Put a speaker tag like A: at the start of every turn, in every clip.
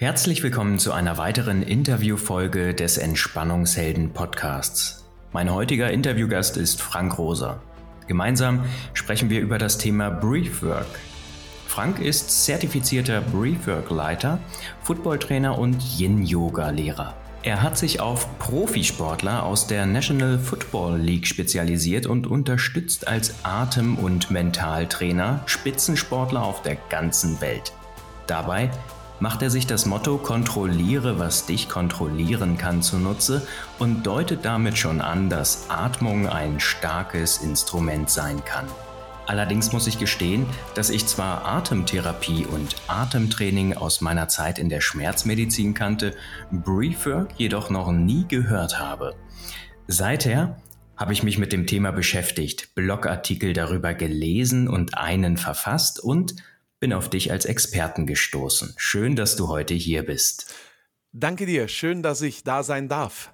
A: Herzlich willkommen zu einer weiteren Interviewfolge des Entspannungshelden Podcasts. Mein heutiger Interviewgast ist Frank Roser. Gemeinsam sprechen wir über das Thema Briefwork. Frank ist zertifizierter Briefwork-Leiter, Footballtrainer und Yin-Yoga-Lehrer. Er hat sich auf Profisportler aus der National Football League spezialisiert und unterstützt als Atem- und Mentaltrainer Spitzensportler auf der ganzen Welt. Dabei macht er sich das Motto Kontrolliere, was dich kontrollieren kann zunutze und deutet damit schon an, dass Atmung ein starkes Instrument sein kann. Allerdings muss ich gestehen, dass ich zwar Atemtherapie und Atemtraining aus meiner Zeit in der Schmerzmedizin kannte, Breathwork jedoch noch nie gehört habe. Seither habe ich mich mit dem Thema beschäftigt, Blogartikel darüber gelesen und einen verfasst und bin auf dich als Experten gestoßen. Schön, dass du heute hier bist.
B: Danke dir, schön, dass ich da sein darf.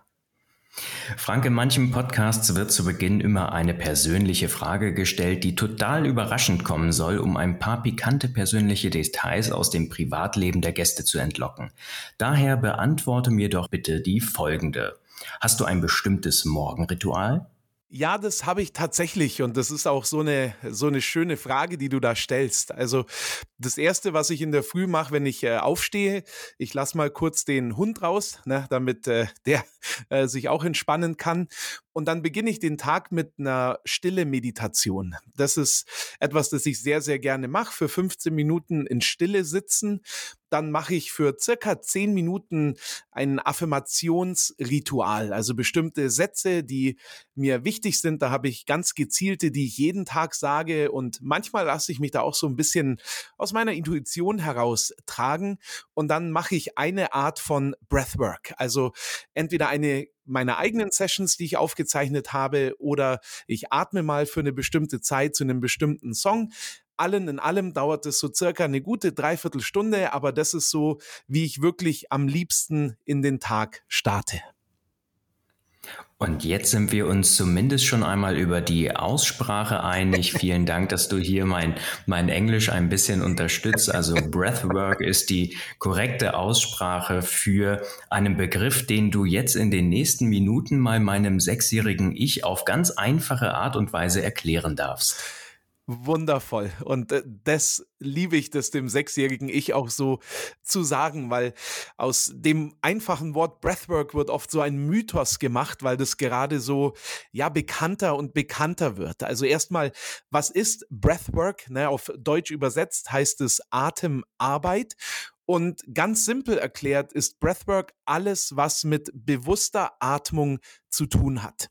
A: Frank, in manchen Podcasts wird zu Beginn immer eine persönliche Frage gestellt, die total überraschend kommen soll, um ein paar pikante persönliche Details aus dem Privatleben der Gäste zu entlocken. Daher beantworte mir doch bitte die folgende. Hast du ein bestimmtes Morgenritual?
B: Ja, das habe ich tatsächlich und das ist auch so eine so eine schöne Frage, die du da stellst. Also das erste, was ich in der Früh mache, wenn ich äh, aufstehe, ich lasse mal kurz den Hund raus, ne, damit äh, der äh, sich auch entspannen kann und dann beginne ich den Tag mit einer stille Meditation. Das ist etwas, das ich sehr, sehr gerne mache. Für 15 Minuten in Stille sitzen. Dann mache ich für circa 10 Minuten ein Affirmationsritual, also bestimmte Sätze, die mir wichtig sind. Da habe ich ganz gezielte, die ich jeden Tag sage. Und manchmal lasse ich mich da auch so ein bisschen aus meiner Intuition heraus tragen. Und dann mache ich eine Art von Breathwork, also entweder eine meiner eigenen Sessions, die ich aufgezeichnet habe, oder ich atme mal für eine bestimmte Zeit zu einem bestimmten Song. Allen in allem dauert es so circa eine gute Dreiviertelstunde, aber das ist so, wie ich wirklich am liebsten in den Tag starte.
A: Und jetzt sind wir uns zumindest schon einmal über die Aussprache einig. Vielen Dank, dass du hier mein, mein Englisch ein bisschen unterstützt. Also Breathwork ist die korrekte Aussprache für einen Begriff, den du jetzt in den nächsten Minuten mal meinem sechsjährigen Ich auf ganz einfache Art und Weise erklären darfst.
B: Wundervoll. Und äh, das liebe ich, das dem sechsjährigen Ich auch so zu sagen, weil aus dem einfachen Wort Breathwork wird oft so ein Mythos gemacht, weil das gerade so, ja, bekannter und bekannter wird. Also erstmal, was ist Breathwork? Ne, auf Deutsch übersetzt heißt es Atemarbeit. Und ganz simpel erklärt ist Breathwork alles, was mit bewusster Atmung zu tun hat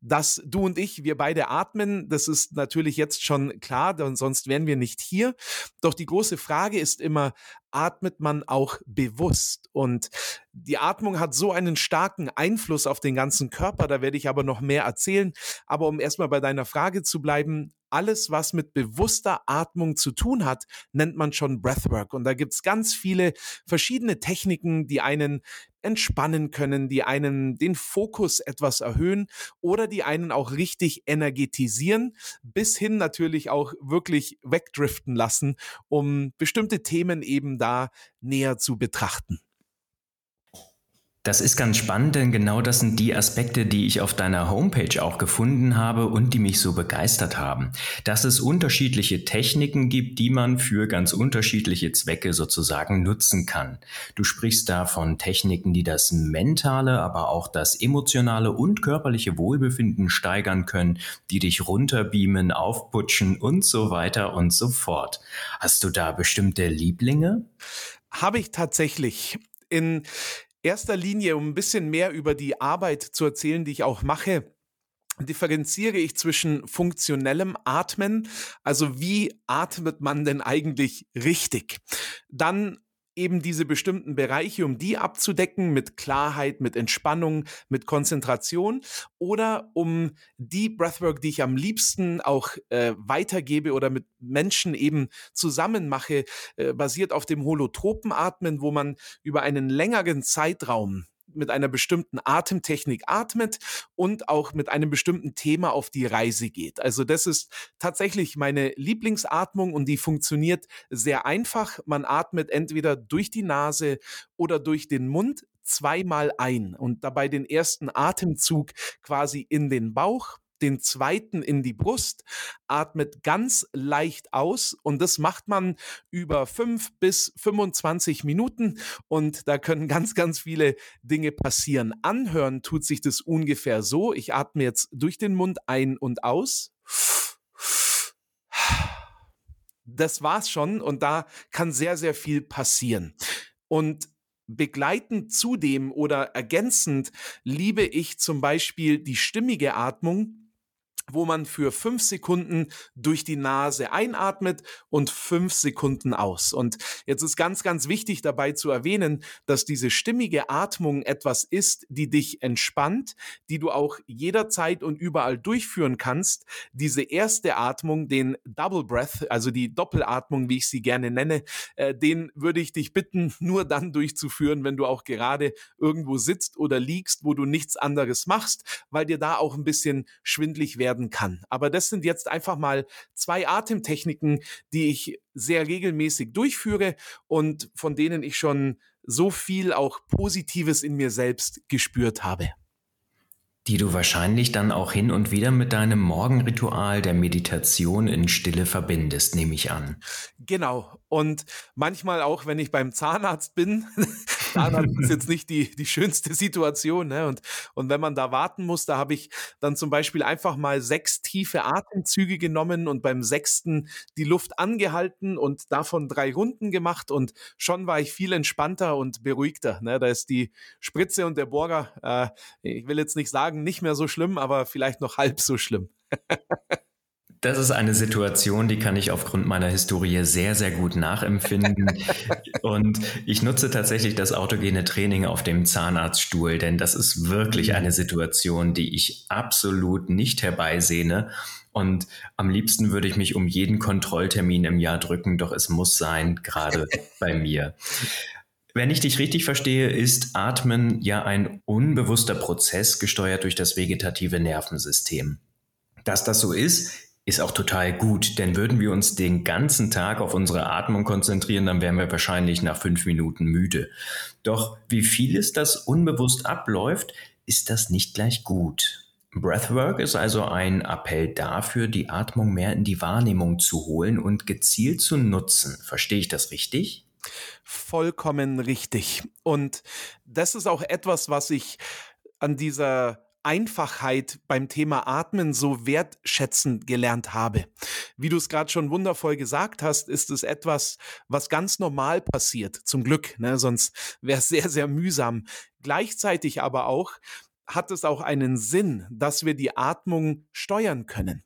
B: dass du und ich, wir beide atmen. Das ist natürlich jetzt schon klar, denn sonst wären wir nicht hier. Doch die große Frage ist immer, atmet man auch bewusst? Und die Atmung hat so einen starken Einfluss auf den ganzen Körper, da werde ich aber noch mehr erzählen. Aber um erstmal bei deiner Frage zu bleiben, alles, was mit bewusster Atmung zu tun hat, nennt man schon Breathwork. Und da gibt's ganz viele verschiedene Techniken, die einen entspannen können, die einen den Fokus etwas erhöhen oder die einen auch richtig energetisieren, bis hin natürlich auch wirklich wegdriften lassen, um bestimmte Themen eben da näher zu betrachten.
A: Das ist ganz spannend, denn genau das sind die Aspekte, die ich auf deiner Homepage auch gefunden habe und die mich so begeistert haben. Dass es unterschiedliche Techniken gibt, die man für ganz unterschiedliche Zwecke sozusagen nutzen kann. Du sprichst da von Techniken, die das mentale, aber auch das emotionale und körperliche Wohlbefinden steigern können, die dich runterbeamen, aufputschen und so weiter und so fort. Hast du da bestimmte Lieblinge?
B: Habe ich tatsächlich. In erster Linie, um ein bisschen mehr über die Arbeit zu erzählen, die ich auch mache, differenziere ich zwischen funktionellem Atmen, also wie atmet man denn eigentlich richtig? Dann eben diese bestimmten Bereiche, um die abzudecken mit Klarheit, mit Entspannung, mit Konzentration oder um die Breathwork, die ich am liebsten auch äh, weitergebe oder mit Menschen eben zusammen mache, äh, basiert auf dem Holotropenatmen, wo man über einen längeren Zeitraum mit einer bestimmten Atemtechnik atmet und auch mit einem bestimmten Thema auf die Reise geht. Also das ist tatsächlich meine Lieblingsatmung und die funktioniert sehr einfach. Man atmet entweder durch die Nase oder durch den Mund zweimal ein und dabei den ersten Atemzug quasi in den Bauch, den zweiten in die Brust, atmet ganz leicht aus und das macht man über fünf bis 25 Minuten und da können ganz, ganz viele Dinge passieren. Anhören tut sich das ungefähr so. Ich atme jetzt durch den Mund ein und aus. Das war's schon und da kann sehr, sehr viel passieren. Und begleitend zu dem oder ergänzend liebe ich zum Beispiel die stimmige Atmung, wo man für fünf Sekunden durch die Nase einatmet und fünf Sekunden aus. Und jetzt ist ganz, ganz wichtig dabei zu erwähnen, dass diese stimmige Atmung etwas ist, die dich entspannt, die du auch jederzeit und überall durchführen kannst. Diese erste Atmung, den Double Breath, also die Doppelatmung, wie ich sie gerne nenne, äh, den würde ich dich bitten, nur dann durchzuführen, wenn du auch gerade irgendwo sitzt oder liegst, wo du nichts anderes machst, weil dir da auch ein bisschen schwindlig werden werden kann. Aber das sind jetzt einfach mal zwei Atemtechniken, die ich sehr regelmäßig durchführe und von denen ich schon so viel auch Positives in mir selbst gespürt habe.
A: Die du wahrscheinlich dann auch hin und wieder mit deinem Morgenritual der Meditation in Stille verbindest, nehme ich an.
B: Genau. Und manchmal auch, wenn ich beim Zahnarzt bin, Zahnarzt ist jetzt nicht die, die schönste Situation. Ne? Und, und wenn man da warten muss, da habe ich dann zum Beispiel einfach mal sechs tiefe Atemzüge genommen und beim sechsten die Luft angehalten und davon drei Runden gemacht. Und schon war ich viel entspannter und beruhigter. Ne? Da ist die Spritze und der Bohrer, äh, ich will jetzt nicht sagen, nicht mehr so schlimm, aber vielleicht noch halb so schlimm.
A: Das ist eine Situation, die kann ich aufgrund meiner Historie sehr, sehr gut nachempfinden. Und ich nutze tatsächlich das autogene Training auf dem Zahnarztstuhl, denn das ist wirklich mhm. eine Situation, die ich absolut nicht herbeisehne. Und am liebsten würde ich mich um jeden Kontrolltermin im Jahr drücken, doch es muss sein, gerade bei mir. Wenn ich dich richtig verstehe, ist Atmen ja ein unbewusster Prozess gesteuert durch das vegetative Nervensystem. Dass das so ist, ist auch total gut, denn würden wir uns den ganzen Tag auf unsere Atmung konzentrieren, dann wären wir wahrscheinlich nach fünf Minuten müde. Doch wie vieles das unbewusst abläuft, ist das nicht gleich gut. Breathwork ist also ein Appell dafür, die Atmung mehr in die Wahrnehmung zu holen und gezielt zu nutzen. Verstehe ich das richtig?
B: Vollkommen richtig. Und das ist auch etwas, was ich an dieser Einfachheit beim Thema Atmen so wertschätzen gelernt habe. Wie du es gerade schon wundervoll gesagt hast, ist es etwas, was ganz normal passiert, zum Glück, ne? sonst wäre es sehr, sehr mühsam. Gleichzeitig aber auch hat es auch einen Sinn, dass wir die Atmung steuern können.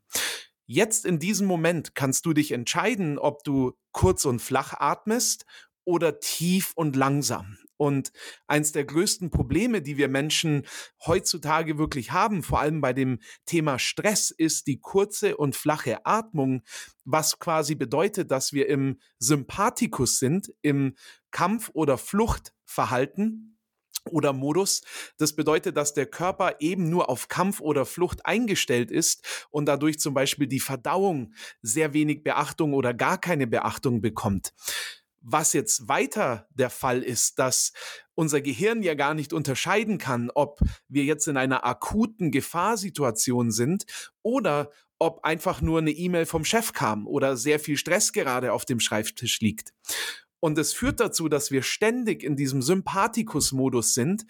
B: Jetzt in diesem Moment kannst du dich entscheiden, ob du kurz und flach atmest oder tief und langsam. Und eins der größten Probleme, die wir Menschen heutzutage wirklich haben, vor allem bei dem Thema Stress, ist die kurze und flache Atmung, was quasi bedeutet, dass wir im Sympathikus sind, im Kampf- oder Fluchtverhalten oder Modus. Das bedeutet, dass der Körper eben nur auf Kampf oder Flucht eingestellt ist und dadurch zum Beispiel die Verdauung sehr wenig Beachtung oder gar keine Beachtung bekommt. Was jetzt weiter der Fall ist, dass unser Gehirn ja gar nicht unterscheiden kann, ob wir jetzt in einer akuten Gefahrsituation sind oder ob einfach nur eine E-Mail vom Chef kam oder sehr viel Stress gerade auf dem Schreibtisch liegt. Und es führt dazu, dass wir ständig in diesem Sympathikus-Modus sind,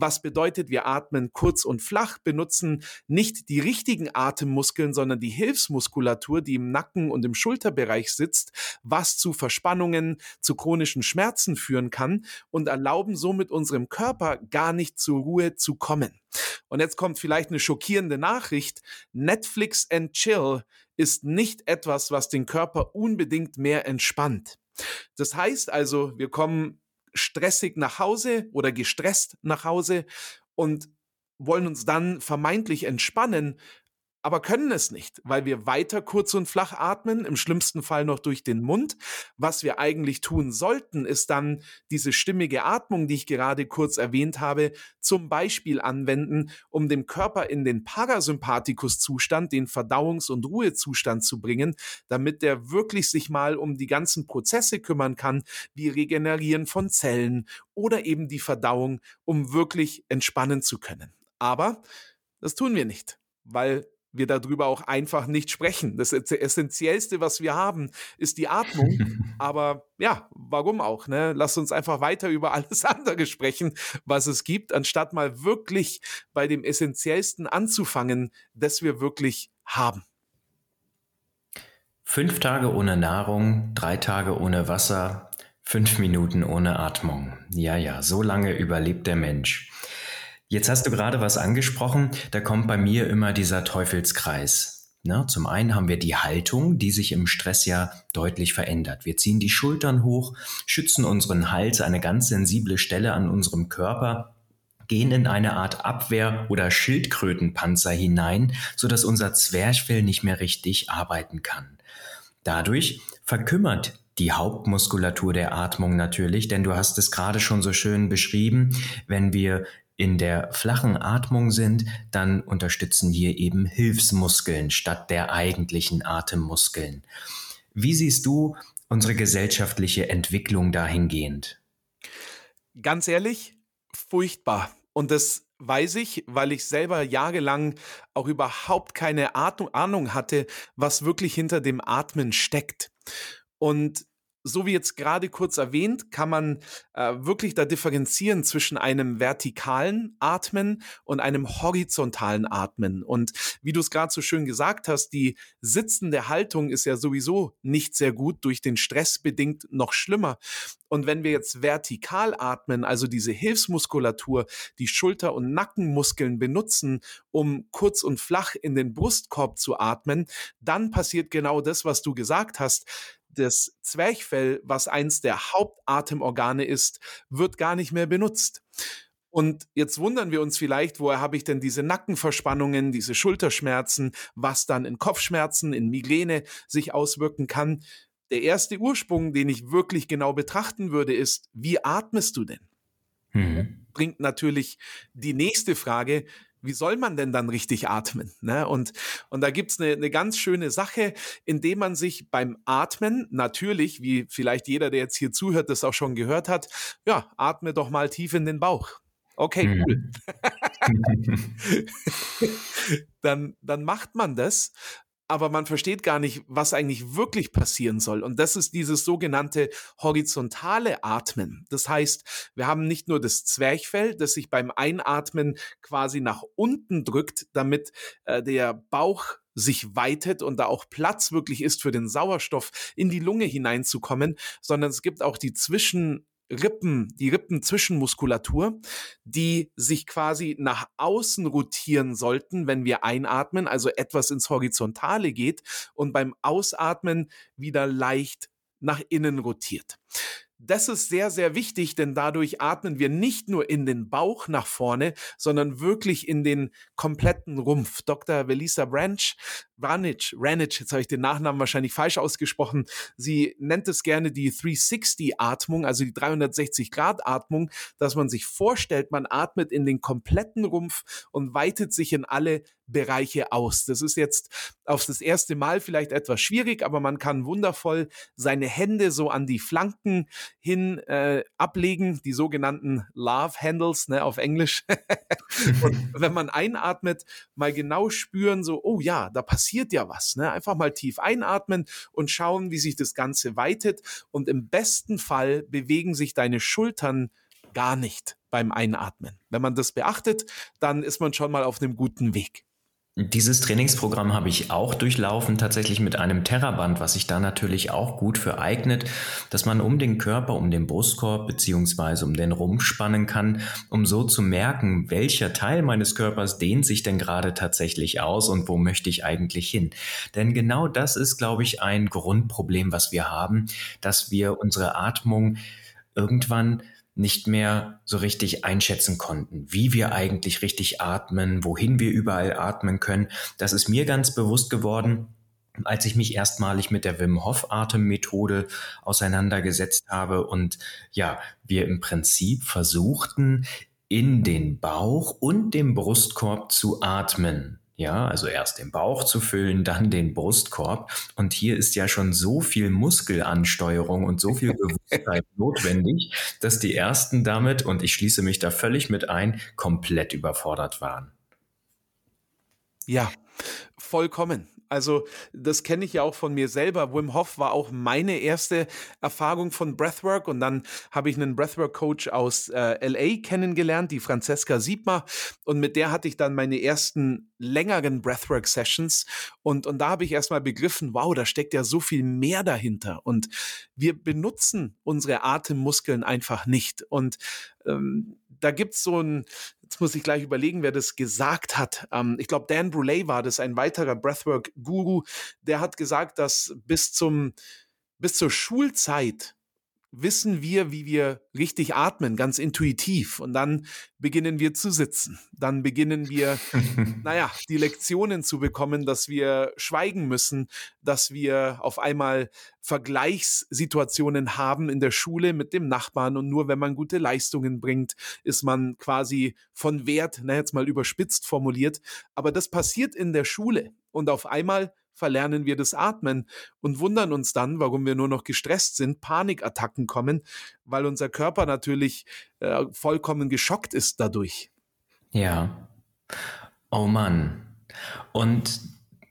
B: was bedeutet, wir atmen kurz und flach, benutzen nicht die richtigen Atemmuskeln, sondern die Hilfsmuskulatur, die im Nacken und im Schulterbereich sitzt, was zu Verspannungen, zu chronischen Schmerzen führen kann und erlauben somit unserem Körper gar nicht zur Ruhe zu kommen. Und jetzt kommt vielleicht eine schockierende Nachricht. Netflix and Chill ist nicht etwas, was den Körper unbedingt mehr entspannt. Das heißt also, wir kommen stressig nach Hause oder gestresst nach Hause und wollen uns dann vermeintlich entspannen, aber können es nicht, weil wir weiter kurz und flach atmen, im schlimmsten Fall noch durch den Mund. Was wir eigentlich tun sollten, ist dann diese stimmige Atmung, die ich gerade kurz erwähnt habe, zum Beispiel anwenden, um dem Körper in den Parasympathikus-Zustand, den Verdauungs- und Ruhezustand zu bringen, damit der wirklich sich mal um die ganzen Prozesse kümmern kann, wie Regenerieren von Zellen oder eben die Verdauung, um wirklich entspannen zu können. Aber das tun wir nicht, weil wir darüber auch einfach nicht sprechen. Das Essentiellste, was wir haben, ist die Atmung. Aber ja, warum auch? Ne? Lass uns einfach weiter über alles andere sprechen, was es gibt, anstatt mal wirklich bei dem Essentiellsten anzufangen, das wir wirklich haben.
A: Fünf Tage ohne Nahrung, drei Tage ohne Wasser, fünf Minuten ohne Atmung. Ja, ja, so lange überlebt der Mensch. Jetzt hast du gerade was angesprochen, da kommt bei mir immer dieser Teufelskreis. Ne? Zum einen haben wir die Haltung, die sich im Stress ja deutlich verändert. Wir ziehen die Schultern hoch, schützen unseren Hals, eine ganz sensible Stelle an unserem Körper, gehen in eine Art Abwehr- oder Schildkrötenpanzer hinein, sodass unser Zwerchfell nicht mehr richtig arbeiten kann. Dadurch verkümmert die Hauptmuskulatur der Atmung natürlich, denn du hast es gerade schon so schön beschrieben, wenn wir in der flachen Atmung sind, dann unterstützen hier eben Hilfsmuskeln statt der eigentlichen Atemmuskeln. Wie siehst du unsere gesellschaftliche Entwicklung dahingehend?
B: Ganz ehrlich, furchtbar. Und das weiß ich, weil ich selber jahrelang auch überhaupt keine Ahnung hatte, was wirklich hinter dem Atmen steckt. Und so wie jetzt gerade kurz erwähnt, kann man äh, wirklich da differenzieren zwischen einem vertikalen Atmen und einem horizontalen Atmen. Und wie du es gerade so schön gesagt hast, die sitzende Haltung ist ja sowieso nicht sehr gut, durch den Stress bedingt noch schlimmer. Und wenn wir jetzt vertikal atmen, also diese Hilfsmuskulatur, die Schulter- und Nackenmuskeln benutzen, um kurz und flach in den Brustkorb zu atmen, dann passiert genau das, was du gesagt hast das Zwerchfell, was eins der Hauptatemorgane ist, wird gar nicht mehr benutzt. Und jetzt wundern wir uns vielleicht, woher habe ich denn diese Nackenverspannungen, diese Schulterschmerzen, was dann in Kopfschmerzen, in Migräne sich auswirken kann. Der erste Ursprung, den ich wirklich genau betrachten würde, ist, wie atmest du denn? Mhm. Bringt natürlich die nächste Frage, wie soll man denn dann richtig atmen? Ne? Und, und da gibt's eine, eine ganz schöne Sache, indem man sich beim Atmen natürlich, wie vielleicht jeder, der jetzt hier zuhört, das auch schon gehört hat, ja, atme doch mal tief in den Bauch. Okay, mhm. cool. dann, dann macht man das aber man versteht gar nicht, was eigentlich wirklich passieren soll. Und das ist dieses sogenannte horizontale Atmen. Das heißt, wir haben nicht nur das Zwerchfell, das sich beim Einatmen quasi nach unten drückt, damit äh, der Bauch sich weitet und da auch Platz wirklich ist für den Sauerstoff in die Lunge hineinzukommen, sondern es gibt auch die Zwischen Rippen, die Rippenzwischenmuskulatur, die sich quasi nach außen rotieren sollten, wenn wir einatmen, also etwas ins Horizontale geht und beim Ausatmen wieder leicht nach innen rotiert. Das ist sehr, sehr wichtig, denn dadurch atmen wir nicht nur in den Bauch nach vorne, sondern wirklich in den kompletten Rumpf. Dr. Velisa Branch, Ranic, Ranic, jetzt habe ich den Nachnamen wahrscheinlich falsch ausgesprochen. Sie nennt es gerne die 360-Atmung, also die 360-Grad-Atmung, dass man sich vorstellt, man atmet in den kompletten Rumpf und weitet sich in alle Bereiche aus. Das ist jetzt auf das erste Mal vielleicht etwas schwierig, aber man kann wundervoll seine Hände so an die Flanken hin äh, ablegen, die sogenannten Love Handles ne, auf Englisch. und wenn man einatmet, mal genau spüren, so, oh ja, da passiert ja was. Ne? Einfach mal tief einatmen und schauen, wie sich das Ganze weitet. Und im besten Fall bewegen sich deine Schultern gar nicht beim Einatmen. Wenn man das beachtet, dann ist man schon mal auf einem guten Weg.
A: Dieses Trainingsprogramm habe ich auch durchlaufen, tatsächlich mit einem Terraband, was sich da natürlich auch gut für eignet, dass man um den Körper, um den Brustkorb beziehungsweise um den Rumpf spannen kann, um so zu merken, welcher Teil meines Körpers dehnt sich denn gerade tatsächlich aus und wo möchte ich eigentlich hin. Denn genau das ist, glaube ich, ein Grundproblem, was wir haben, dass wir unsere Atmung irgendwann nicht mehr so richtig einschätzen konnten, wie wir eigentlich richtig atmen, wohin wir überall atmen können. Das ist mir ganz bewusst geworden, als ich mich erstmalig mit der Wim Hof Atemmethode auseinandergesetzt habe und ja, wir im Prinzip versuchten, in den Bauch und dem Brustkorb zu atmen. Ja, also erst den Bauch zu füllen, dann den Brustkorb. Und hier ist ja schon so viel Muskelansteuerung und so viel Bewusstheit notwendig, dass die ersten damit, und ich schließe mich da völlig mit ein, komplett überfordert waren.
B: Ja, vollkommen. Also das kenne ich ja auch von mir selber. Wim Hof war auch meine erste Erfahrung von Breathwork und dann habe ich einen Breathwork-Coach aus äh, LA kennengelernt, die Francesca Siebmer. Und mit der hatte ich dann meine ersten längeren Breathwork-Sessions. Und, und da habe ich erstmal begriffen, wow, da steckt ja so viel mehr dahinter. Und wir benutzen unsere Atemmuskeln einfach nicht. Und ähm, da gibt's so ein, jetzt muss ich gleich überlegen, wer das gesagt hat. Ähm, ich glaube, Dan Bruley war das, ein weiterer Breathwork-Guru, der hat gesagt, dass bis zum, bis zur Schulzeit wissen wir, wie wir richtig atmen, ganz intuitiv. Und dann beginnen wir zu sitzen. Dann beginnen wir, naja, die Lektionen zu bekommen, dass wir schweigen müssen, dass wir auf einmal Vergleichssituationen haben in der Schule mit dem Nachbarn. Und nur wenn man gute Leistungen bringt, ist man quasi von Wert, na jetzt mal überspitzt formuliert. Aber das passiert in der Schule. Und auf einmal verlernen wir das Atmen und wundern uns dann, warum wir nur noch gestresst sind, Panikattacken kommen, weil unser Körper natürlich äh, vollkommen geschockt ist dadurch.
A: Ja. Oh Mann. Und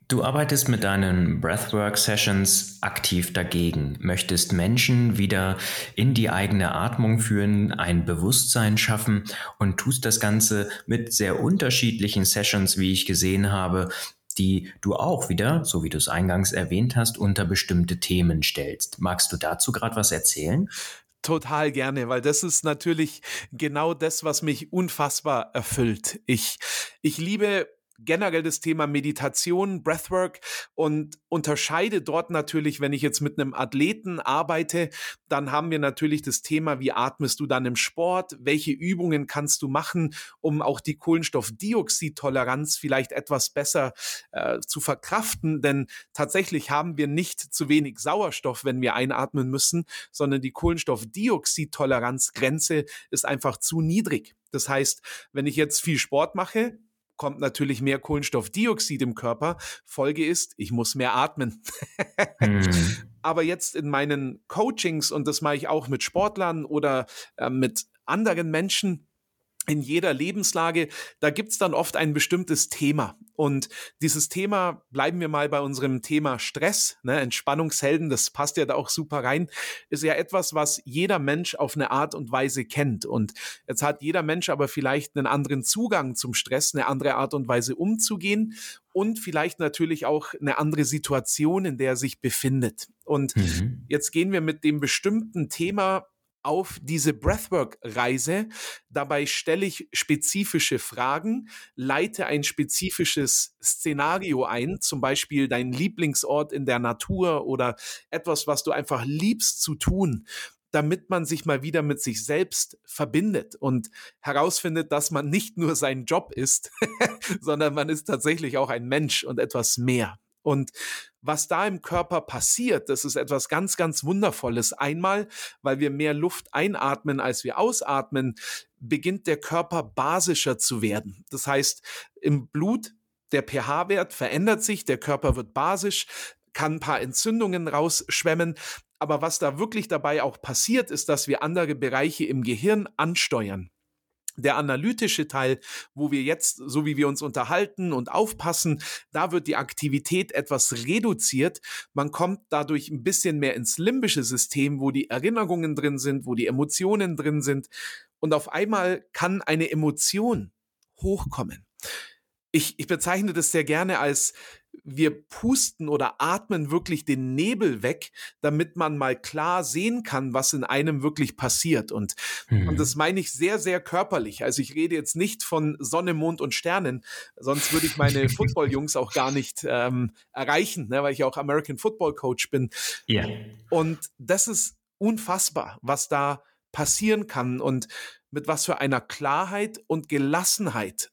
A: du arbeitest mit deinen Breathwork-Sessions aktiv dagegen, möchtest Menschen wieder in die eigene Atmung führen, ein Bewusstsein schaffen und tust das Ganze mit sehr unterschiedlichen Sessions, wie ich gesehen habe, die du auch wieder, so wie du es eingangs erwähnt hast, unter bestimmte Themen stellst. Magst du dazu gerade was erzählen?
B: Total gerne, weil das ist natürlich genau das, was mich unfassbar erfüllt. Ich, ich liebe generell das Thema Meditation, Breathwork und unterscheide dort natürlich, wenn ich jetzt mit einem Athleten arbeite, dann haben wir natürlich das Thema, wie atmest du dann im Sport, welche Übungen kannst du machen, um auch die Kohlenstoffdioxidtoleranz vielleicht etwas besser äh, zu verkraften, denn tatsächlich haben wir nicht zu wenig Sauerstoff, wenn wir einatmen müssen, sondern die Kohlenstoffdioxidtoleranzgrenze ist einfach zu niedrig. Das heißt, wenn ich jetzt viel Sport mache, kommt natürlich mehr Kohlenstoffdioxid im Körper. Folge ist, ich muss mehr atmen. mhm. Aber jetzt in meinen Coachings, und das mache ich auch mit Sportlern oder äh, mit anderen Menschen, in jeder Lebenslage, da gibt's dann oft ein bestimmtes Thema. Und dieses Thema, bleiben wir mal bei unserem Thema Stress, ne, Entspannungshelden, das passt ja da auch super rein, ist ja etwas, was jeder Mensch auf eine Art und Weise kennt. Und jetzt hat jeder Mensch aber vielleicht einen anderen Zugang zum Stress, eine andere Art und Weise umzugehen und vielleicht natürlich auch eine andere Situation, in der er sich befindet. Und mhm. jetzt gehen wir mit dem bestimmten Thema auf diese Breathwork-Reise. Dabei stelle ich spezifische Fragen, leite ein spezifisches Szenario ein, zum Beispiel dein Lieblingsort in der Natur oder etwas, was du einfach liebst zu tun damit man sich mal wieder mit sich selbst verbindet und herausfindet, dass man nicht nur sein Job ist, sondern man ist tatsächlich auch ein Mensch und etwas mehr. Und was da im Körper passiert, das ist etwas ganz, ganz Wundervolles. Einmal, weil wir mehr Luft einatmen, als wir ausatmen, beginnt der Körper basischer zu werden. Das heißt, im Blut der pH-Wert verändert sich, der Körper wird basisch, kann ein paar Entzündungen rausschwemmen. Aber was da wirklich dabei auch passiert, ist, dass wir andere Bereiche im Gehirn ansteuern der analytische Teil, wo wir jetzt, so wie wir uns unterhalten und aufpassen, da wird die Aktivität etwas reduziert. Man kommt dadurch ein bisschen mehr ins limbische System, wo die Erinnerungen drin sind, wo die Emotionen drin sind. Und auf einmal kann eine Emotion hochkommen. Ich, ich bezeichne das sehr gerne als wir pusten oder atmen wirklich den Nebel weg, damit man mal klar sehen kann, was in einem wirklich passiert. Und, mhm. und das meine ich sehr, sehr körperlich. Also ich rede jetzt nicht von Sonne, Mond und Sternen, sonst würde ich meine Football-Jungs auch gar nicht ähm, erreichen, ne, weil ich auch American Football Coach bin. Ja. Und das ist unfassbar, was da passieren kann und mit was für einer Klarheit und Gelassenheit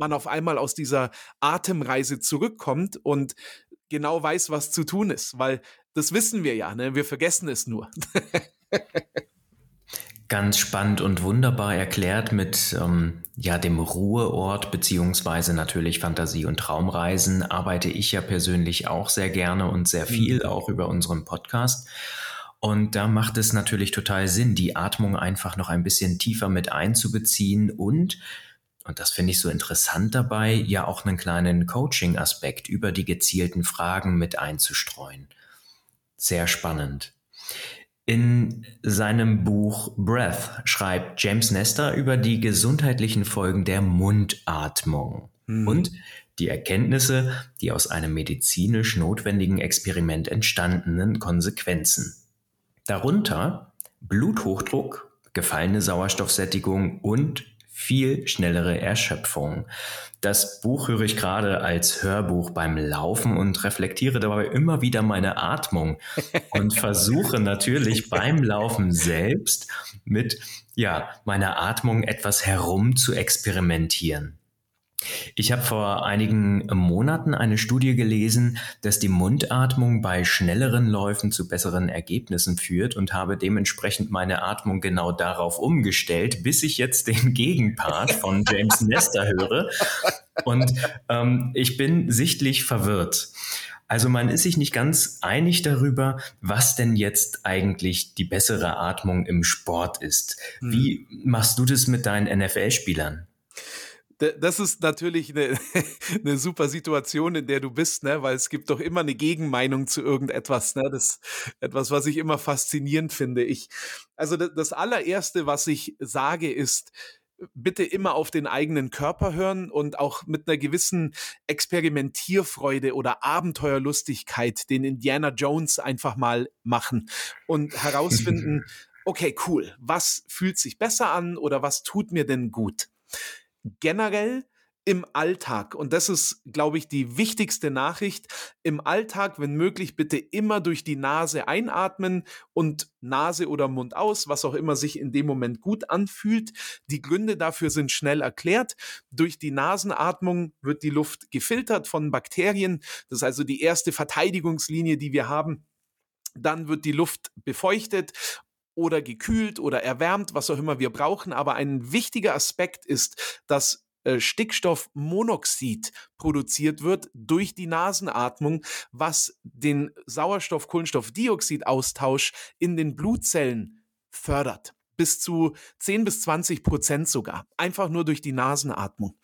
B: man auf einmal aus dieser Atemreise zurückkommt und genau weiß, was zu tun ist, weil das wissen wir ja, ne? wir vergessen es nur.
A: Ganz spannend und wunderbar erklärt mit ähm, ja dem Ruheort beziehungsweise natürlich Fantasie- und Traumreisen arbeite ich ja persönlich auch sehr gerne und sehr viel mhm. auch über unseren Podcast. Und da macht es natürlich total Sinn, die Atmung einfach noch ein bisschen tiefer mit einzubeziehen und und das finde ich so interessant dabei, ja auch einen kleinen Coaching-Aspekt über die gezielten Fragen mit einzustreuen. Sehr spannend. In seinem Buch Breath schreibt James Nestor über die gesundheitlichen Folgen der Mundatmung mhm. und die Erkenntnisse, die aus einem medizinisch notwendigen Experiment entstandenen Konsequenzen. Darunter Bluthochdruck, gefallene Sauerstoffsättigung und viel schnellere Erschöpfung. Das Buch höre ich gerade als Hörbuch beim Laufen und reflektiere dabei immer wieder meine Atmung und versuche natürlich beim Laufen selbst mit ja, meiner Atmung etwas herum zu experimentieren. Ich habe vor einigen Monaten eine Studie gelesen, dass die Mundatmung bei schnelleren Läufen zu besseren Ergebnissen führt und habe dementsprechend meine Atmung genau darauf umgestellt, bis ich jetzt den Gegenpart von James Nestor höre. Und ähm, ich bin sichtlich verwirrt. Also man ist sich nicht ganz einig darüber, was denn jetzt eigentlich die bessere Atmung im Sport ist. Hm. Wie machst du das mit deinen NFL-Spielern?
B: Das ist natürlich eine, eine super Situation, in der du bist, ne? weil es gibt doch immer eine Gegenmeinung zu irgendetwas. Ne? Das etwas, was ich immer faszinierend finde. Ich, also das, das allererste, was ich sage, ist, bitte immer auf den eigenen Körper hören und auch mit einer gewissen Experimentierfreude oder Abenteuerlustigkeit den Indiana Jones einfach mal machen und herausfinden, okay, cool, was fühlt sich besser an oder was tut mir denn gut? Generell im Alltag, und das ist, glaube ich, die wichtigste Nachricht, im Alltag, wenn möglich, bitte immer durch die Nase einatmen und Nase oder Mund aus, was auch immer sich in dem Moment gut anfühlt. Die Gründe dafür sind schnell erklärt. Durch die Nasenatmung wird die Luft gefiltert von Bakterien. Das ist also die erste Verteidigungslinie, die wir haben. Dann wird die Luft befeuchtet oder gekühlt oder erwärmt, was auch immer wir brauchen. Aber ein wichtiger Aspekt ist, dass äh, Stickstoffmonoxid produziert wird durch die Nasenatmung, was den Sauerstoff-Kohlenstoffdioxid-Austausch in den Blutzellen fördert. Bis zu 10 bis 20 Prozent sogar. Einfach nur durch die Nasenatmung.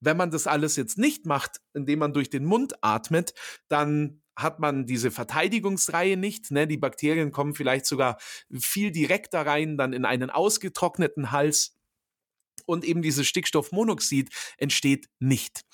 B: Wenn man das alles jetzt nicht macht, indem man durch den Mund atmet, dann hat man diese Verteidigungsreihe nicht. Ne? Die Bakterien kommen vielleicht sogar viel direkter rein, dann in einen ausgetrockneten Hals. Und eben dieses Stickstoffmonoxid entsteht nicht.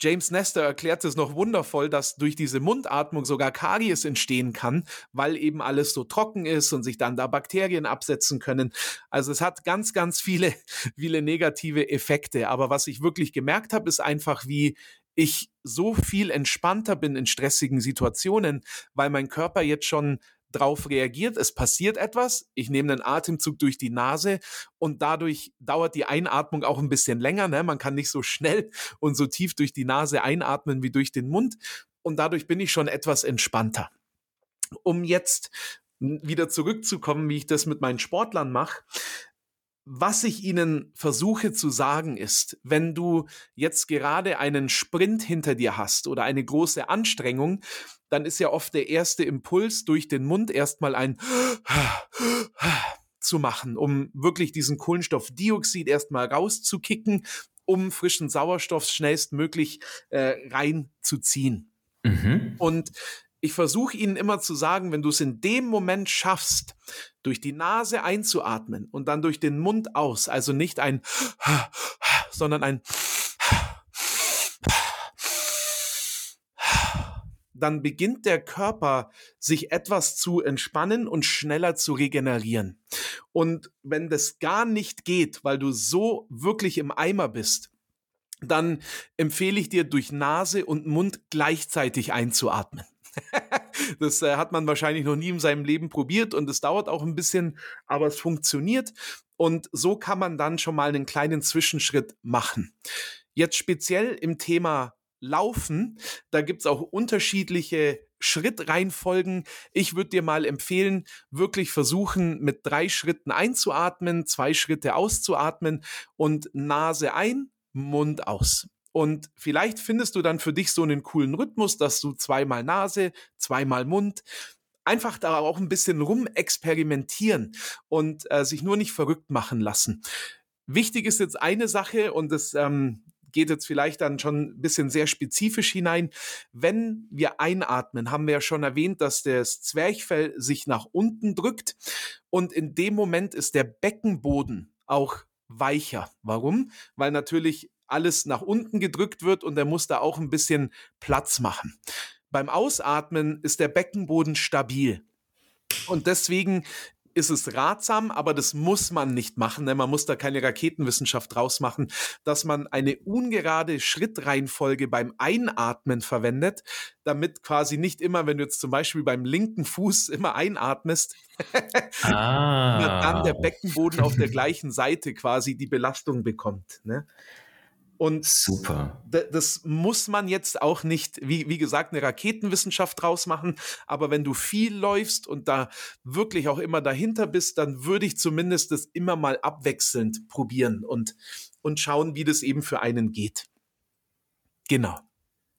B: James Nestor erklärt es noch wundervoll, dass durch diese Mundatmung sogar Karies entstehen kann, weil eben alles so trocken ist und sich dann da Bakterien absetzen können. Also es hat ganz, ganz viele, viele negative Effekte. Aber was ich wirklich gemerkt habe, ist einfach, wie ich so viel entspannter bin in stressigen Situationen, weil mein Körper jetzt schon drauf reagiert, es passiert etwas, ich nehme einen Atemzug durch die Nase und dadurch dauert die Einatmung auch ein bisschen länger. Ne? Man kann nicht so schnell und so tief durch die Nase einatmen wie durch den Mund und dadurch bin ich schon etwas entspannter. Um jetzt wieder zurückzukommen, wie ich das mit meinen Sportlern mache, was ich Ihnen versuche zu sagen ist, wenn du jetzt gerade einen Sprint hinter dir hast oder eine große Anstrengung, dann ist ja oft der erste Impuls durch den Mund erstmal ein zu machen, um wirklich diesen Kohlenstoffdioxid erstmal rauszukicken, um frischen Sauerstoff schnellstmöglich äh, reinzuziehen. Mhm. Und ich versuche Ihnen immer zu sagen, wenn du es in dem Moment schaffst, durch die Nase einzuatmen und dann durch den Mund aus, also nicht ein, sondern ein, dann beginnt der Körper sich etwas zu entspannen und schneller zu regenerieren. Und wenn das gar nicht geht, weil du so wirklich im Eimer bist, dann empfehle ich dir durch Nase und Mund gleichzeitig einzuatmen. Das äh, hat man wahrscheinlich noch nie in seinem Leben probiert und es dauert auch ein bisschen, aber es funktioniert. Und so kann man dann schon mal einen kleinen Zwischenschritt machen. Jetzt speziell im Thema Laufen, da gibt es auch unterschiedliche Schrittreihenfolgen. Ich würde dir mal empfehlen, wirklich versuchen, mit drei Schritten einzuatmen, zwei Schritte auszuatmen und Nase ein, Mund aus. Und vielleicht findest du dann für dich so einen coolen Rhythmus, dass du zweimal Nase, zweimal Mund, einfach da auch ein bisschen rumexperimentieren und äh, sich nur nicht verrückt machen lassen. Wichtig ist jetzt eine Sache und das ähm, geht jetzt vielleicht dann schon ein bisschen sehr spezifisch hinein. Wenn wir einatmen, haben wir ja schon erwähnt, dass das Zwerchfell sich nach unten drückt und in dem Moment ist der Beckenboden auch weicher. Warum? Weil natürlich alles nach unten gedrückt wird und er muss da auch ein bisschen Platz machen. Beim Ausatmen ist der Beckenboden stabil. Und deswegen ist es ratsam, aber das muss man nicht machen, denn man muss da keine Raketenwissenschaft draus machen, dass man eine ungerade Schrittreihenfolge beim Einatmen verwendet, damit quasi nicht immer, wenn du jetzt zum Beispiel beim linken Fuß immer einatmest, ah. dann der Beckenboden auf der gleichen Seite quasi die Belastung bekommt. Ne? Und Super. Das muss man jetzt auch nicht, wie, wie gesagt, eine Raketenwissenschaft draus machen. Aber wenn du viel läufst und da wirklich auch immer dahinter bist, dann würde ich zumindest das immer mal abwechselnd probieren und, und schauen, wie das eben für einen geht. Genau.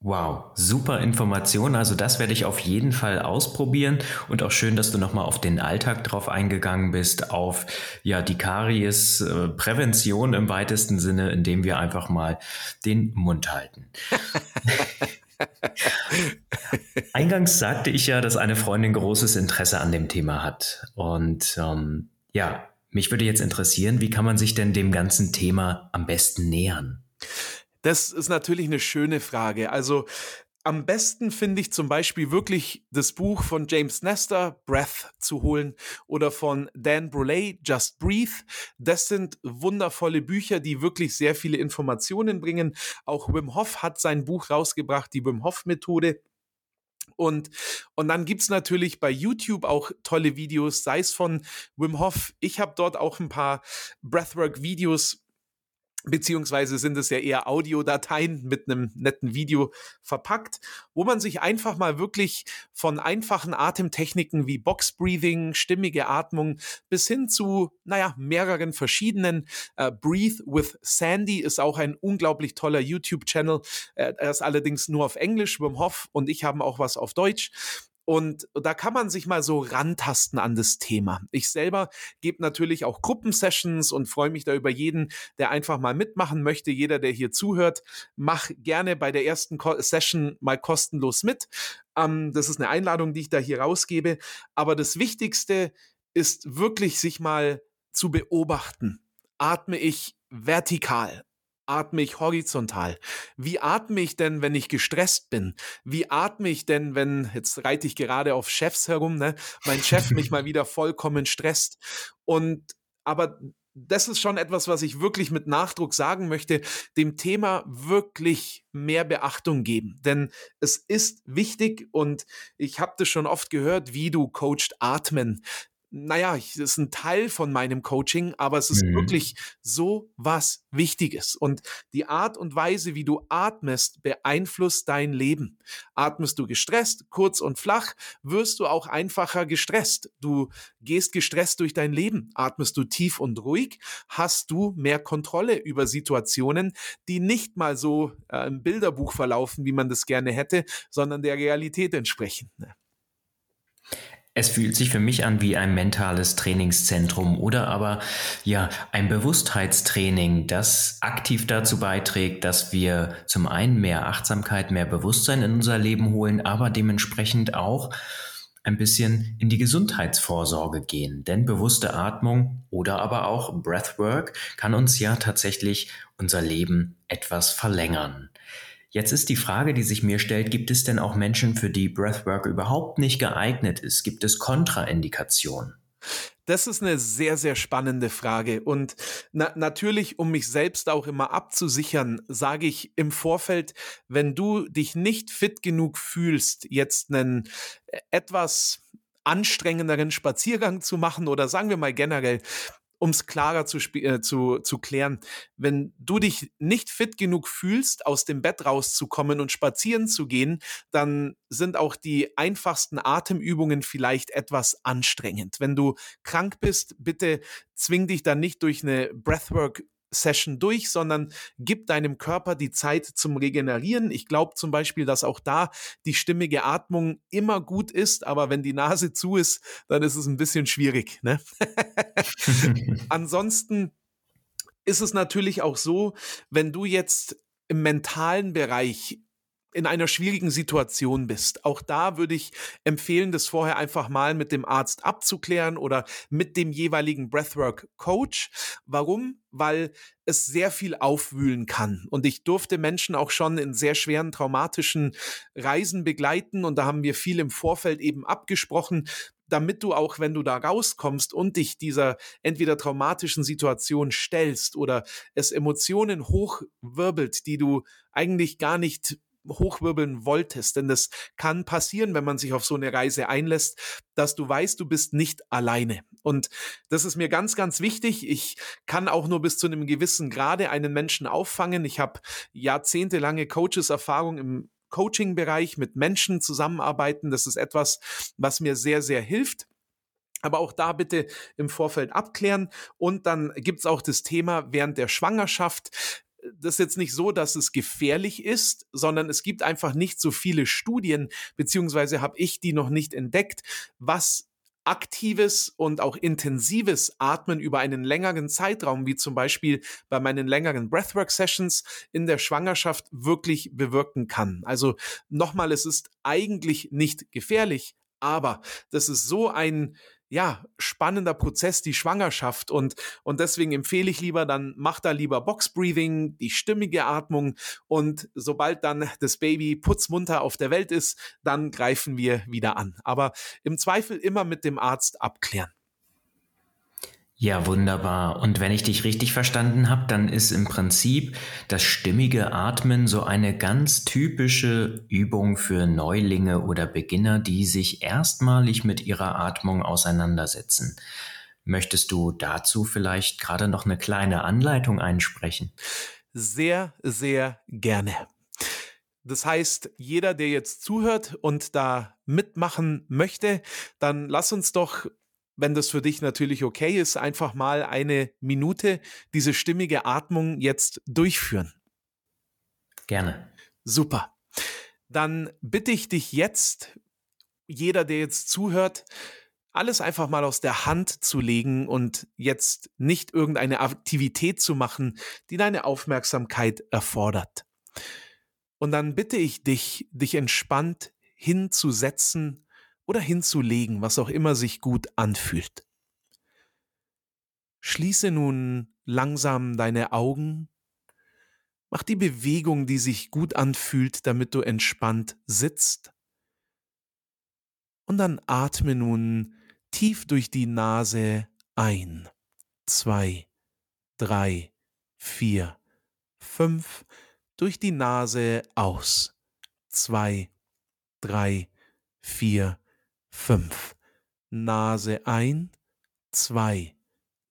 A: Wow, super Information. Also das werde ich auf jeden Fall ausprobieren und auch schön, dass du nochmal auf den Alltag drauf eingegangen bist, auf ja die Karies-Prävention im weitesten Sinne, indem wir einfach mal den Mund halten. Eingangs sagte ich ja, dass eine Freundin großes Interesse an dem Thema hat. Und ähm, ja, mich würde jetzt interessieren, wie kann man sich denn dem ganzen Thema am besten nähern?
B: Das ist natürlich eine schöne Frage. Also am besten finde ich zum Beispiel wirklich das Buch von James Nestor, Breath, zu holen oder von Dan Bruley, Just Breathe. Das sind wundervolle Bücher, die wirklich sehr viele Informationen bringen. Auch Wim Hof hat sein Buch rausgebracht, die Wim Hof Methode. Und, und dann gibt's natürlich bei YouTube auch tolle Videos, sei es von Wim Hof. Ich habe dort auch ein paar Breathwork-Videos beziehungsweise sind es ja eher Audiodateien mit einem netten Video verpackt, wo man sich einfach mal wirklich von einfachen Atemtechniken wie Box Breathing, stimmige Atmung bis hin zu, naja, mehreren verschiedenen. Uh, Breathe with Sandy ist auch ein unglaublich toller YouTube-Channel. Uh, er ist allerdings nur auf Englisch, Wim Hof und ich haben auch was auf Deutsch. Und da kann man sich mal so rantasten an das Thema. Ich selber gebe natürlich auch Gruppensessions und freue mich da über jeden, der einfach mal mitmachen möchte. Jeder, der hier zuhört, mach gerne bei der ersten Session mal kostenlos mit. Ähm, das ist eine Einladung, die ich da hier rausgebe. Aber das Wichtigste ist wirklich, sich mal zu beobachten. Atme ich vertikal? Atme ich horizontal? Wie atme ich denn, wenn ich gestresst bin? Wie atme ich denn, wenn, jetzt reite ich gerade auf Chefs herum, ne, mein Chef mich mal wieder vollkommen stresst? Und, aber das ist schon etwas, was ich wirklich mit Nachdruck sagen möchte, dem Thema wirklich mehr Beachtung geben. Denn es ist wichtig und ich habe das schon oft gehört, wie du coacht atmen naja, das ist ein Teil von meinem Coaching, aber es ist mhm. wirklich so was Wichtiges. Und die Art und Weise, wie du atmest, beeinflusst dein Leben. Atmest du gestresst, kurz und flach, wirst du auch einfacher gestresst. Du gehst gestresst durch dein Leben. Atmest du tief und ruhig, hast du mehr Kontrolle über Situationen, die nicht mal so äh, im Bilderbuch verlaufen, wie man das gerne hätte, sondern der Realität entsprechen. Ne?
A: Es fühlt sich für mich an wie ein mentales Trainingszentrum oder aber ja ein Bewusstheitstraining, das aktiv dazu beiträgt, dass wir zum einen mehr Achtsamkeit, mehr Bewusstsein in unser Leben holen, aber dementsprechend auch ein bisschen in die Gesundheitsvorsorge gehen. Denn bewusste Atmung oder aber auch Breathwork kann uns ja tatsächlich unser Leben etwas verlängern. Jetzt ist die Frage, die sich mir stellt, gibt es denn auch Menschen, für die Breathwork überhaupt nicht geeignet ist? Gibt es Kontraindikationen?
B: Das ist eine sehr, sehr spannende Frage. Und na natürlich, um mich selbst auch immer abzusichern, sage ich im Vorfeld, wenn du dich nicht fit genug fühlst, jetzt einen äh, etwas anstrengenderen Spaziergang zu machen oder sagen wir mal generell um es klarer zu, äh, zu, zu klären, wenn du dich nicht fit genug fühlst, aus dem Bett rauszukommen und spazieren zu gehen, dann sind auch die einfachsten Atemübungen vielleicht etwas anstrengend. Wenn du krank bist, bitte zwing dich dann nicht durch eine Breathwork Session durch, sondern gib deinem Körper die Zeit zum Regenerieren. Ich glaube zum Beispiel, dass auch da die stimmige Atmung immer gut ist, aber wenn die Nase zu ist, dann ist es ein bisschen schwierig. Ne? Ansonsten ist es natürlich auch so, wenn du jetzt im mentalen Bereich in einer schwierigen Situation bist. Auch da würde ich empfehlen, das vorher einfach mal mit dem Arzt abzuklären oder mit dem jeweiligen Breathwork Coach. Warum? Weil es sehr viel aufwühlen kann. Und ich durfte Menschen auch schon in sehr schweren traumatischen Reisen begleiten und da haben wir viel im Vorfeld eben abgesprochen, damit du auch, wenn du da rauskommst und dich dieser entweder traumatischen Situation stellst oder es Emotionen hochwirbelt, die du eigentlich gar nicht hochwirbeln wolltest. Denn das kann passieren, wenn man sich auf so eine Reise einlässt, dass du weißt, du bist nicht alleine. Und das ist mir ganz, ganz wichtig. Ich kann auch nur bis zu einem gewissen Grade einen Menschen auffangen. Ich habe jahrzehntelange Coaches-Erfahrung im Coaching-Bereich mit Menschen zusammenarbeiten. Das ist etwas, was mir sehr, sehr hilft. Aber auch da bitte im Vorfeld abklären. Und dann gibt's auch das Thema während der Schwangerschaft das ist jetzt nicht so, dass es gefährlich ist, sondern es gibt einfach nicht so viele Studien, beziehungsweise habe ich die noch nicht entdeckt, was aktives und auch intensives Atmen über einen längeren Zeitraum, wie zum Beispiel bei meinen längeren Breathwork-Sessions in der Schwangerschaft, wirklich bewirken kann. Also nochmal, es ist eigentlich nicht gefährlich, aber das ist so ein ja, spannender Prozess, die Schwangerschaft. Und, und deswegen empfehle ich lieber, dann mach da lieber Box Breathing, die stimmige Atmung. Und sobald dann das Baby putzmunter auf der Welt ist, dann greifen wir wieder an. Aber im Zweifel immer mit dem Arzt abklären.
A: Ja, wunderbar. Und wenn ich dich richtig verstanden habe, dann ist im Prinzip das stimmige Atmen so eine ganz typische Übung für Neulinge oder Beginner, die sich erstmalig mit ihrer Atmung auseinandersetzen. Möchtest du dazu vielleicht gerade noch eine kleine Anleitung einsprechen?
B: Sehr, sehr gerne. Das heißt, jeder, der jetzt zuhört und da mitmachen möchte, dann lass uns doch wenn das für dich natürlich okay ist, einfach mal eine Minute diese stimmige Atmung jetzt durchführen.
A: Gerne.
B: Super. Dann bitte ich dich jetzt, jeder, der jetzt zuhört, alles einfach mal aus der Hand zu legen und jetzt nicht irgendeine Aktivität zu machen, die deine Aufmerksamkeit erfordert. Und dann bitte ich dich, dich entspannt hinzusetzen oder hinzulegen, was auch immer sich gut anfühlt. Schließe nun langsam deine Augen, mach die Bewegung, die sich gut anfühlt, damit du entspannt sitzt. Und dann atme nun tief durch die Nase ein. Zwei, drei, vier, fünf. Durch die Nase aus. Zwei, drei, vier, fünf. Nase ein, zwei,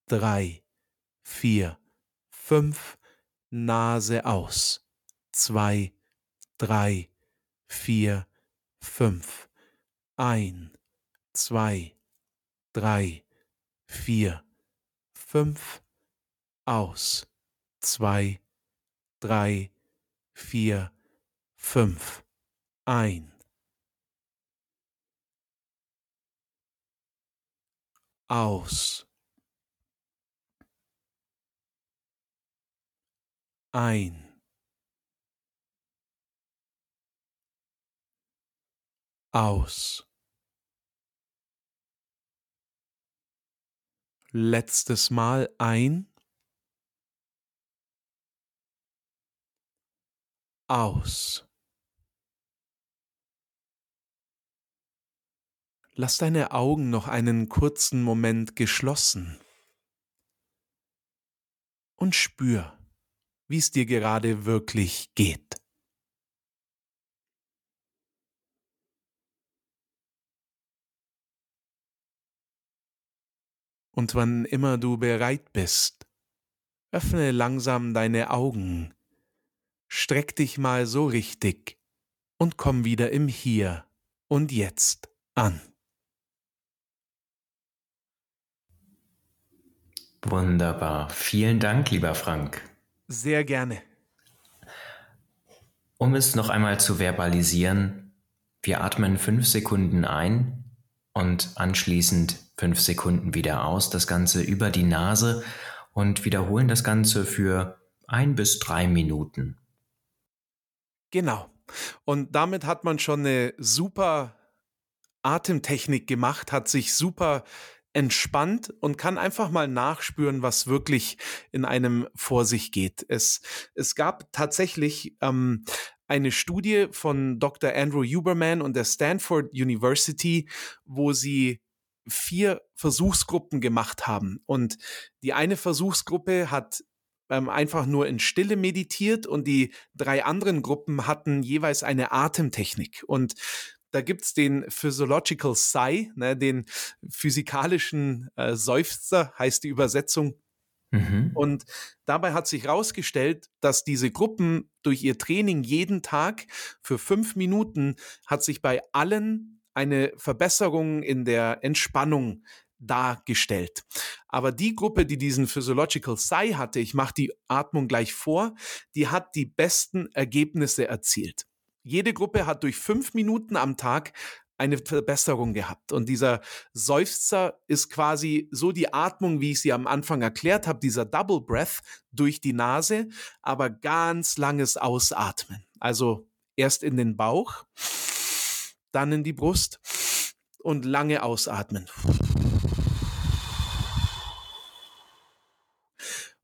B: drei, vier, fünf. Nase aus, zwei, drei, vier, fünf. Ein, zwei, drei, vier, fünf. Aus, zwei, drei, vier, fünf. Ein, aus. Ein. Aus. Letztes Mal ein. Aus. Lass deine Augen noch einen kurzen Moment geschlossen und spür, wie es dir gerade wirklich geht. Und wann immer du bereit bist, öffne langsam deine Augen, streck dich mal so richtig und komm wieder im Hier und Jetzt an.
A: Wunderbar. Vielen Dank, lieber Frank.
B: Sehr gerne.
A: Um es noch einmal zu verbalisieren, wir atmen fünf Sekunden ein und anschließend fünf Sekunden wieder aus, das Ganze über die Nase und wiederholen das Ganze für ein bis drei Minuten.
B: Genau. Und damit hat man schon eine super Atemtechnik gemacht, hat sich super entspannt und kann einfach mal nachspüren, was wirklich in einem vor sich geht. Es, es gab tatsächlich ähm, eine Studie von Dr. Andrew Huberman und der Stanford University, wo sie vier Versuchsgruppen gemacht haben. Und die eine Versuchsgruppe hat ähm, einfach nur in Stille meditiert und die drei anderen Gruppen hatten jeweils eine Atemtechnik. Und da gibt's den Physiological Sigh, ne, den physikalischen äh, Seufzer, heißt die Übersetzung. Mhm. Und dabei hat sich herausgestellt, dass diese Gruppen durch ihr Training jeden Tag für fünf Minuten hat sich bei allen eine Verbesserung in der Entspannung dargestellt. Aber die Gruppe, die diesen Physiological Sigh hatte, ich mache die Atmung gleich vor, die hat die besten Ergebnisse erzielt. Jede Gruppe hat durch fünf Minuten am Tag eine Verbesserung gehabt. Und dieser Seufzer ist quasi so die Atmung, wie ich sie am Anfang erklärt habe, dieser Double Breath durch die Nase, aber ganz langes Ausatmen. Also erst in den Bauch, dann in die Brust und lange ausatmen.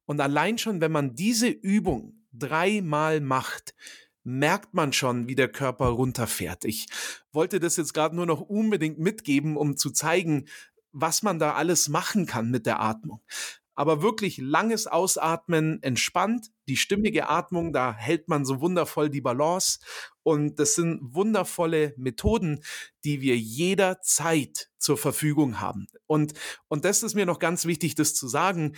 B: Und allein schon, wenn man diese Übung dreimal macht, merkt man schon, wie der Körper runterfährt. Ich wollte das jetzt gerade nur noch unbedingt mitgeben, um zu zeigen, was man da alles machen kann mit der Atmung. Aber wirklich langes Ausatmen, entspannt, die stimmige Atmung, da hält man so wundervoll die Balance. Und das sind wundervolle Methoden, die wir jederzeit zur Verfügung haben. Und, und das ist mir noch ganz wichtig, das zu sagen,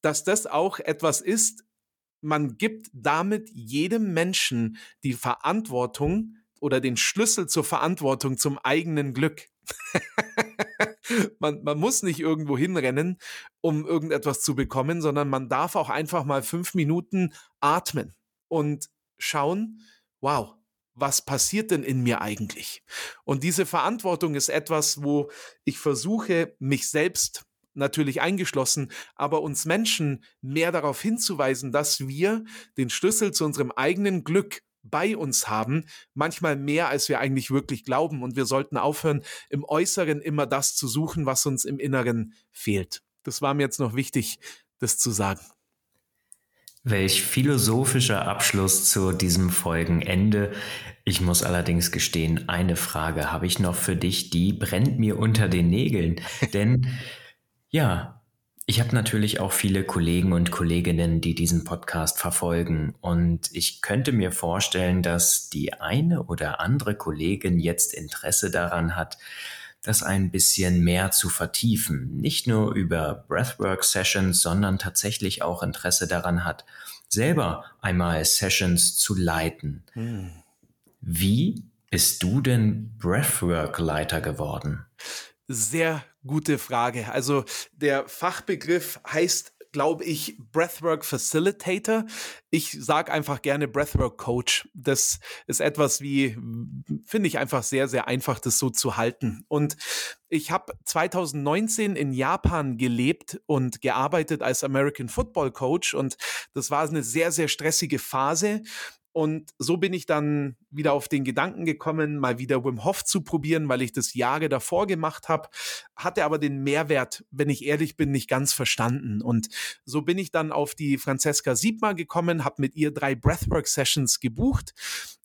B: dass das auch etwas ist, man gibt damit jedem Menschen die Verantwortung oder den Schlüssel zur Verantwortung zum eigenen Glück. man, man muss nicht irgendwo hinrennen, um irgendetwas zu bekommen, sondern man darf auch einfach mal fünf Minuten atmen und schauen, wow, was passiert denn in mir eigentlich? Und diese Verantwortung ist etwas, wo ich versuche, mich selbst natürlich eingeschlossen, aber uns Menschen mehr darauf hinzuweisen, dass wir den Schlüssel zu unserem eigenen Glück bei uns haben, manchmal mehr, als wir eigentlich wirklich glauben. Und wir sollten aufhören, im Äußeren immer das zu suchen, was uns im Inneren fehlt. Das war mir jetzt noch wichtig, das zu sagen.
A: Welch philosophischer Abschluss zu diesem Folgenende. Ich muss allerdings gestehen, eine Frage habe ich noch für dich, die brennt mir unter den Nägeln. Denn ja, ich habe natürlich auch viele Kollegen und Kolleginnen, die diesen Podcast verfolgen. Und ich könnte mir vorstellen, dass die eine oder andere Kollegin jetzt Interesse daran hat, das ein bisschen mehr zu vertiefen. Nicht nur über Breathwork-Sessions, sondern tatsächlich auch Interesse daran hat, selber einmal Sessions zu leiten. Hm. Wie bist du denn Breathwork-Leiter geworden?
B: Sehr gute Frage. Also der Fachbegriff heißt glaube ich, Breathwork Facilitator. Ich sage einfach gerne Breathwork Coach. Das ist etwas wie, finde ich einfach sehr, sehr einfach, das so zu halten. Und ich habe 2019 in Japan gelebt und gearbeitet als American Football Coach und das war eine sehr, sehr stressige Phase. Und so bin ich dann wieder auf den Gedanken gekommen, mal wieder Wim Hof zu probieren, weil ich das Jahre davor gemacht habe, hatte aber den Mehrwert, wenn ich ehrlich bin, nicht ganz verstanden. Und so bin ich dann auf die Francesca Siebma gekommen, habe mit ihr drei Breathwork-Sessions gebucht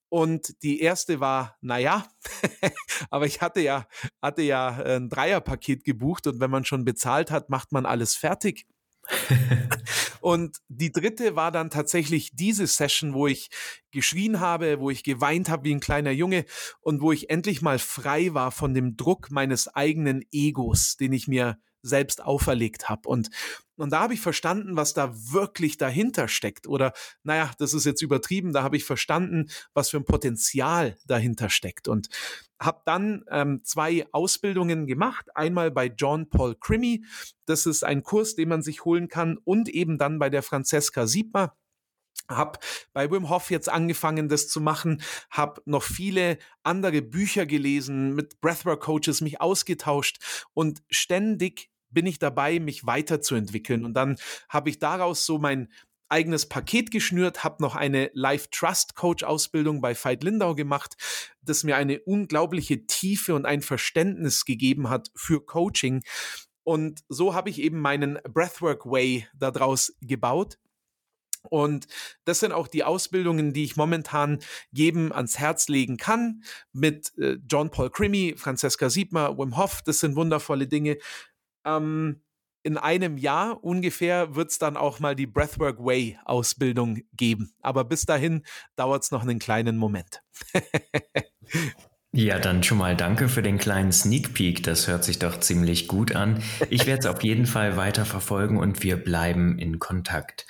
B: Und die erste war, naja, aber ich hatte ja, hatte ja ein Dreierpaket gebucht und wenn man schon bezahlt hat, macht man alles fertig. und die dritte war dann tatsächlich diese Session, wo ich geschrien habe, wo ich geweint habe wie ein kleiner Junge und wo ich endlich mal frei war von dem Druck meines eigenen Egos, den ich mir selbst auferlegt habe. Und, und da habe ich verstanden, was da wirklich dahinter steckt. Oder, naja, das ist jetzt übertrieben, da habe ich verstanden, was für ein Potenzial dahinter steckt. Und habe dann ähm, zwei Ausbildungen gemacht. Einmal bei John Paul Crimmy. Das ist ein Kurs, den man sich holen kann. Und eben dann bei der Francesca Siebmer habe bei Wim Hof jetzt angefangen, das zu machen, habe noch viele andere Bücher gelesen, mit Breathwork Coaches mich ausgetauscht und ständig bin ich dabei, mich weiterzuentwickeln. Und dann habe ich daraus so mein eigenes Paket geschnürt, habe noch eine Life Trust Coach Ausbildung bei Veit Lindau gemacht, das mir eine unglaubliche Tiefe und ein Verständnis gegeben hat für Coaching. Und so habe ich eben meinen Breathwork Way daraus gebaut. Und das sind auch die Ausbildungen, die ich momentan jedem ans Herz legen kann. Mit äh, John Paul Crimmy, Francesca Siebmer, Wim Hof, das sind wundervolle Dinge. Ähm, in einem Jahr ungefähr wird es dann auch mal die Breathwork Way Ausbildung geben. Aber bis dahin dauert es noch einen kleinen Moment.
A: Ja, dann schon mal danke für den kleinen Sneak Peek. Das hört sich doch ziemlich gut an. Ich werde es auf jeden Fall weiter verfolgen und wir bleiben in Kontakt.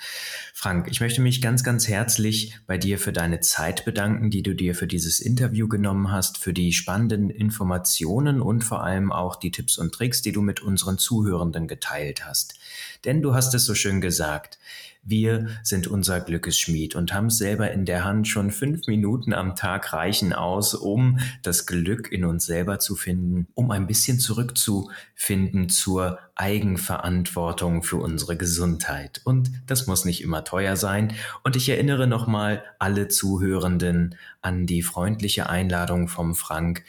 A: Frank, ich möchte mich ganz, ganz herzlich bei dir für deine Zeit bedanken, die du dir für dieses Interview genommen hast, für die spannenden Informationen und vor allem auch die Tipps und Tricks, die du mit unseren Zuhörenden geteilt hast. Denn du hast es so schön gesagt. Wir sind unser Glückesschmied und haben es selber in der Hand. Schon fünf Minuten am Tag reichen aus, um das Glück in uns selber zu finden, um ein bisschen zurückzufinden zur Eigenverantwortung für unsere Gesundheit. Und das muss nicht immer teuer sein. Und ich erinnere nochmal alle Zuhörenden an die freundliche Einladung vom Frank,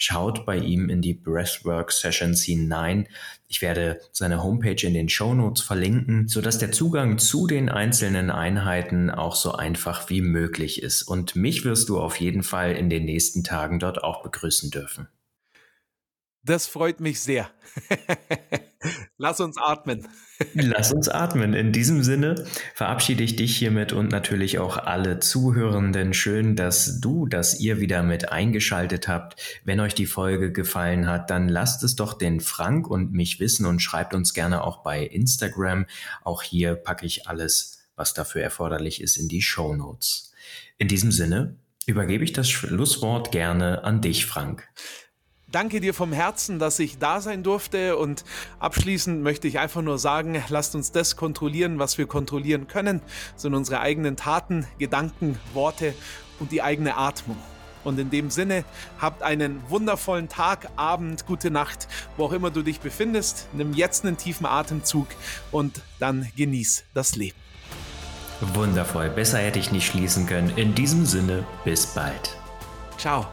A: Schaut bei ihm in die Breathwork Sessions hinein. Ich werde seine Homepage in den Show Notes verlinken, sodass der Zugang zu den einzelnen Einheiten auch so einfach wie möglich ist. Und mich wirst du auf jeden Fall in den nächsten Tagen dort auch begrüßen dürfen.
B: Das freut mich sehr. Lass uns atmen.
A: Lass uns atmen. In diesem Sinne verabschiede ich dich hiermit und natürlich auch alle Zuhörenden. Schön, dass du, dass ihr wieder mit eingeschaltet habt. Wenn euch die Folge gefallen hat, dann lasst es doch den Frank und mich wissen und schreibt uns gerne auch bei Instagram. Auch hier packe ich alles, was dafür erforderlich ist, in die Show Notes. In diesem Sinne übergebe ich das Schlusswort gerne an dich, Frank
B: danke dir vom Herzen, dass ich da sein durfte und abschließend möchte ich einfach nur sagen, lasst uns das kontrollieren, was wir kontrollieren können, sind unsere eigenen Taten, Gedanken, Worte und die eigene Atmung. Und in dem Sinne, habt einen wundervollen Tag, Abend, gute Nacht, wo auch immer du dich befindest. Nimm jetzt einen tiefen Atemzug und dann genieß das Leben.
A: Wundervoll, besser hätte ich nicht schließen können. In diesem Sinne, bis bald.
B: Ciao.